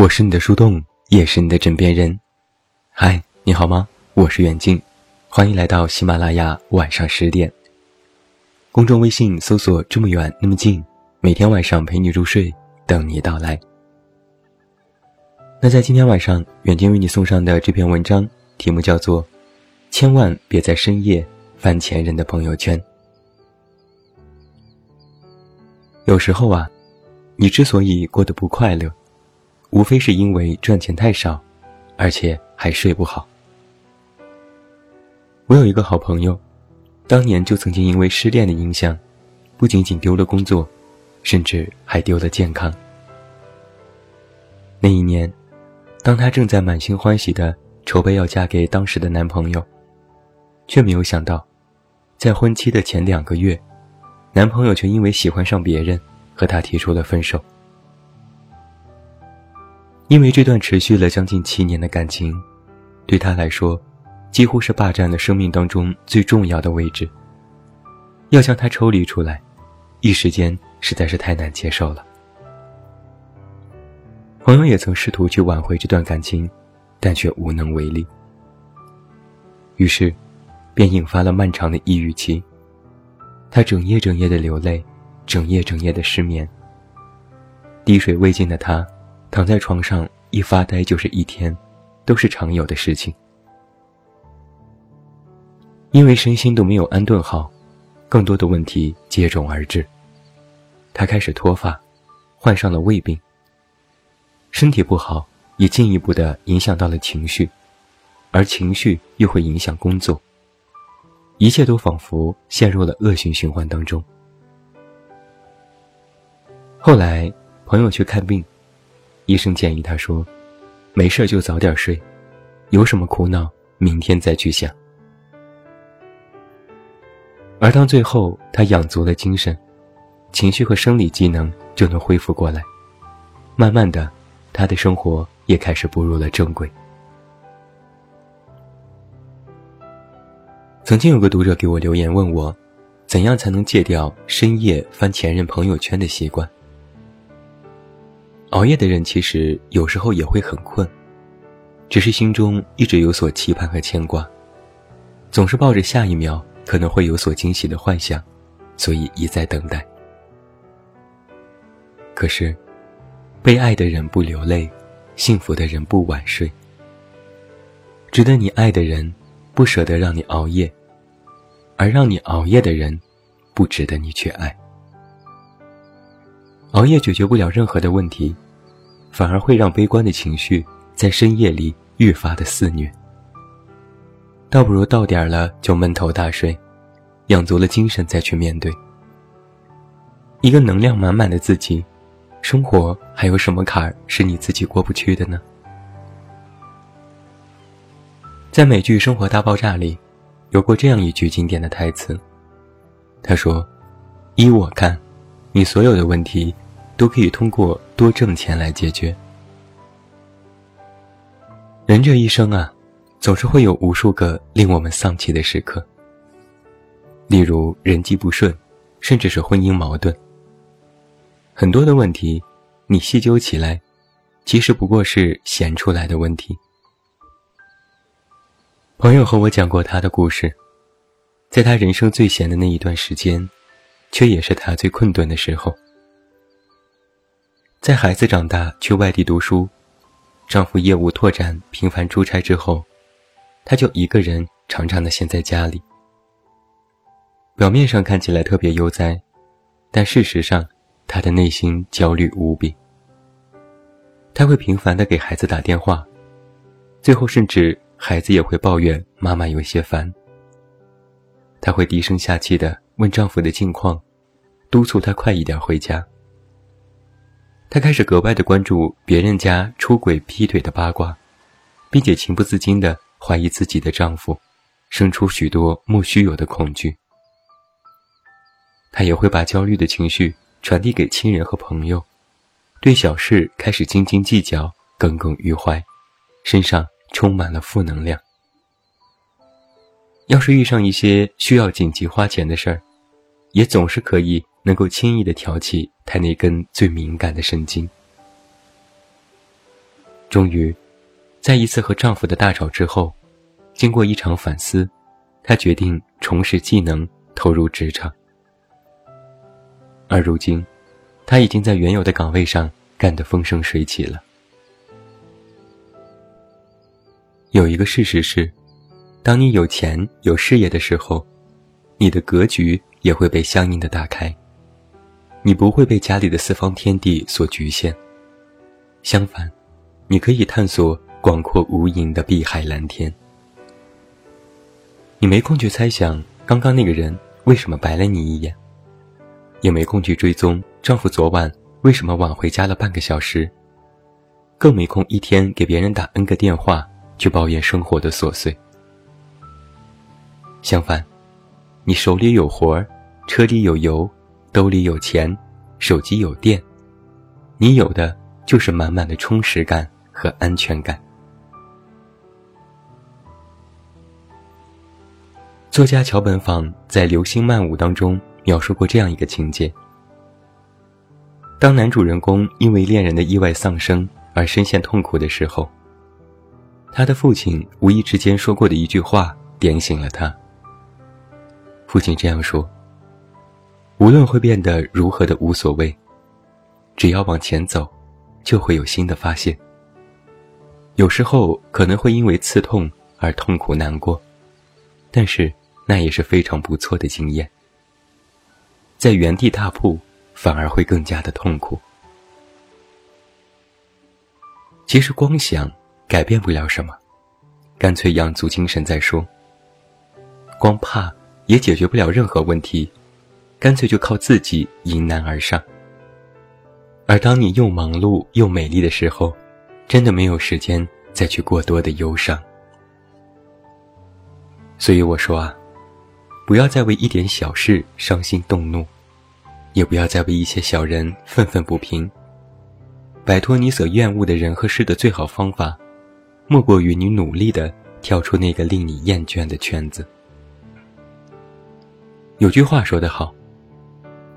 我是你的树洞，也是你的枕边人。嗨，你好吗？我是远近，欢迎来到喜马拉雅晚上十点。公众微信搜索“这么远那么近”，每天晚上陪你入睡，等你到来。那在今天晚上，远近为你送上的这篇文章题目叫做《千万别在深夜翻前任的朋友圈》。有时候啊，你之所以过得不快乐，无非是因为赚钱太少，而且还睡不好。我有一个好朋友，当年就曾经因为失恋的影响，不仅仅丢了工作，甚至还丢了健康。那一年，当她正在满心欢喜的筹备要嫁给当时的男朋友，却没有想到，在婚期的前两个月。男朋友却因为喜欢上别人，和她提出了分手。因为这段持续了将近七年的感情，对他来说，几乎是霸占了生命当中最重要的位置。要将他抽离出来，一时间实在是太难接受了。朋友也曾试图去挽回这段感情，但却无能为力。于是，便引发了漫长的抑郁期。他整夜整夜的流泪，整夜整夜的失眠。滴水未进的他，躺在床上一发呆就是一天，都是常有的事情。因为身心都没有安顿好，更多的问题接踵而至。他开始脱发，患上了胃病。身体不好，也进一步的影响到了情绪，而情绪又会影响工作。一切都仿佛陷入了恶性循环当中。后来，朋友去看病，医生建议他说：“没事就早点睡，有什么苦恼明天再去想。”而当最后他养足了精神，情绪和生理机能就能恢复过来，慢慢的，他的生活也开始步入了正轨。曾经有个读者给我留言问我，怎样才能戒掉深夜翻前任朋友圈的习惯？熬夜的人其实有时候也会很困，只是心中一直有所期盼和牵挂，总是抱着下一秒可能会有所惊喜的幻想，所以一再等待。可是，被爱的人不流泪，幸福的人不晚睡。值得你爱的人，不舍得让你熬夜。而让你熬夜的人，不值得你去爱。熬夜解决不了任何的问题，反而会让悲观的情绪在深夜里愈发的肆虐。倒不如到点了就闷头大睡，养足了精神再去面对。一个能量满满的自己，生活还有什么坎儿是你自己过不去的呢？在美剧《生活大爆炸》里。有过这样一句经典的台词，他说：“依我看，你所有的问题都可以通过多挣钱来解决。人这一生啊，总是会有无数个令我们丧气的时刻，例如人际不顺，甚至是婚姻矛盾。很多的问题，你细究起来，其实不过是闲出来的问题。”朋友和我讲过他的故事，在他人生最闲的那一段时间，却也是他最困顿的时候。在孩子长大去外地读书，丈夫业务拓展频繁出差之后，她就一个人常常的闲在家里。表面上看起来特别悠哉，但事实上，她的内心焦虑无比。她会频繁的给孩子打电话，最后甚至。孩子也会抱怨妈妈有些烦。她会低声下气的问丈夫的近况，督促他快一点回家。她开始格外的关注别人家出轨劈腿的八卦，并且情不自禁地怀疑自己的丈夫，生出许多莫须有的恐惧。她也会把焦虑的情绪传递给亲人和朋友，对小事开始斤斤计较、耿耿于怀，身上。充满了负能量。要是遇上一些需要紧急花钱的事儿，也总是可以能够轻易的挑起他那根最敏感的神经。终于，在一次和丈夫的大吵之后，经过一场反思，她决定重拾技能，投入职场。而如今，她已经在原有的岗位上干得风生水起了。有一个事实是，当你有钱有事业的时候，你的格局也会被相应的打开，你不会被家里的四方天地所局限。相反，你可以探索广阔无垠的碧海蓝天。你没空去猜想刚刚那个人为什么白了你一眼，也没空去追踪丈夫昨晚为什么晚回家了半个小时，更没空一天给别人打 N 个电话。去抱怨生活的琐碎。相反，你手里有活儿，车里有油，兜里有钱，手机有电，你有的就是满满的充实感和安全感。作家桥本坊在《流星漫舞》当中描述过这样一个情节：当男主人公因为恋人的意外丧生而深陷痛苦的时候。他的父亲无意之间说过的一句话点醒了他。父亲这样说：“无论会变得如何的无所谓，只要往前走，就会有新的发现。有时候可能会因为刺痛而痛苦难过，但是那也是非常不错的经验。在原地踏步，反而会更加的痛苦。其实光想。”改变不了什么，干脆养足精神再说。光怕也解决不了任何问题，干脆就靠自己迎难而上。而当你又忙碌又美丽的时候，真的没有时间再去过多的忧伤。所以我说啊，不要再为一点小事伤心动怒，也不要再为一些小人愤愤不平。摆脱你所厌恶的人和事的最好方法。莫过于你努力的跳出那个令你厌倦的圈子。有句话说得好，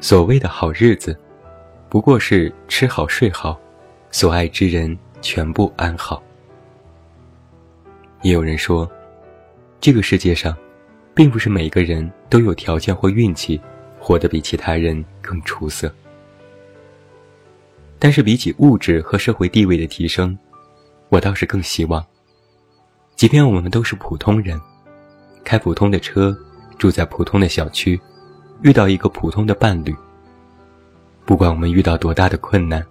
所谓的好日子，不过是吃好睡好，所爱之人全部安好。也有人说，这个世界上，并不是每个人都有条件或运气，活得比其他人更出色。但是比起物质和社会地位的提升，我倒是更希望，即便我们都是普通人，开普通的车，住在普通的小区，遇到一个普通的伴侣，不管我们遇到多大的困难，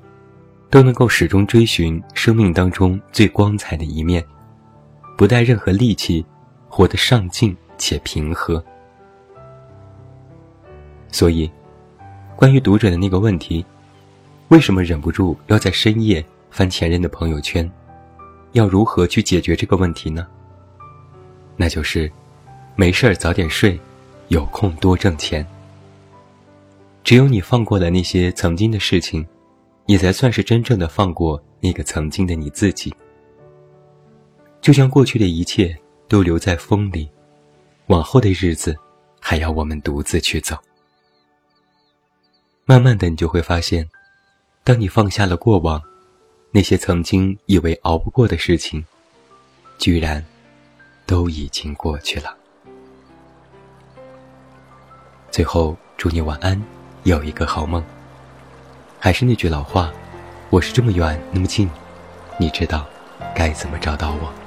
都能够始终追寻生命当中最光彩的一面，不带任何戾气，活得上进且平和。所以，关于读者的那个问题，为什么忍不住要在深夜翻前任的朋友圈？要如何去解决这个问题呢？那就是，没事儿早点睡，有空多挣钱。只有你放过了那些曾经的事情，你才算是真正的放过那个曾经的你自己。就像过去的一切都留在风里，往后的日子还要我们独自去走。慢慢的，你就会发现，当你放下了过往。那些曾经以为熬不过的事情，居然都已经过去了。最后，祝你晚安，有一个好梦。还是那句老话，我是这么远那么近，你知道该怎么找到我。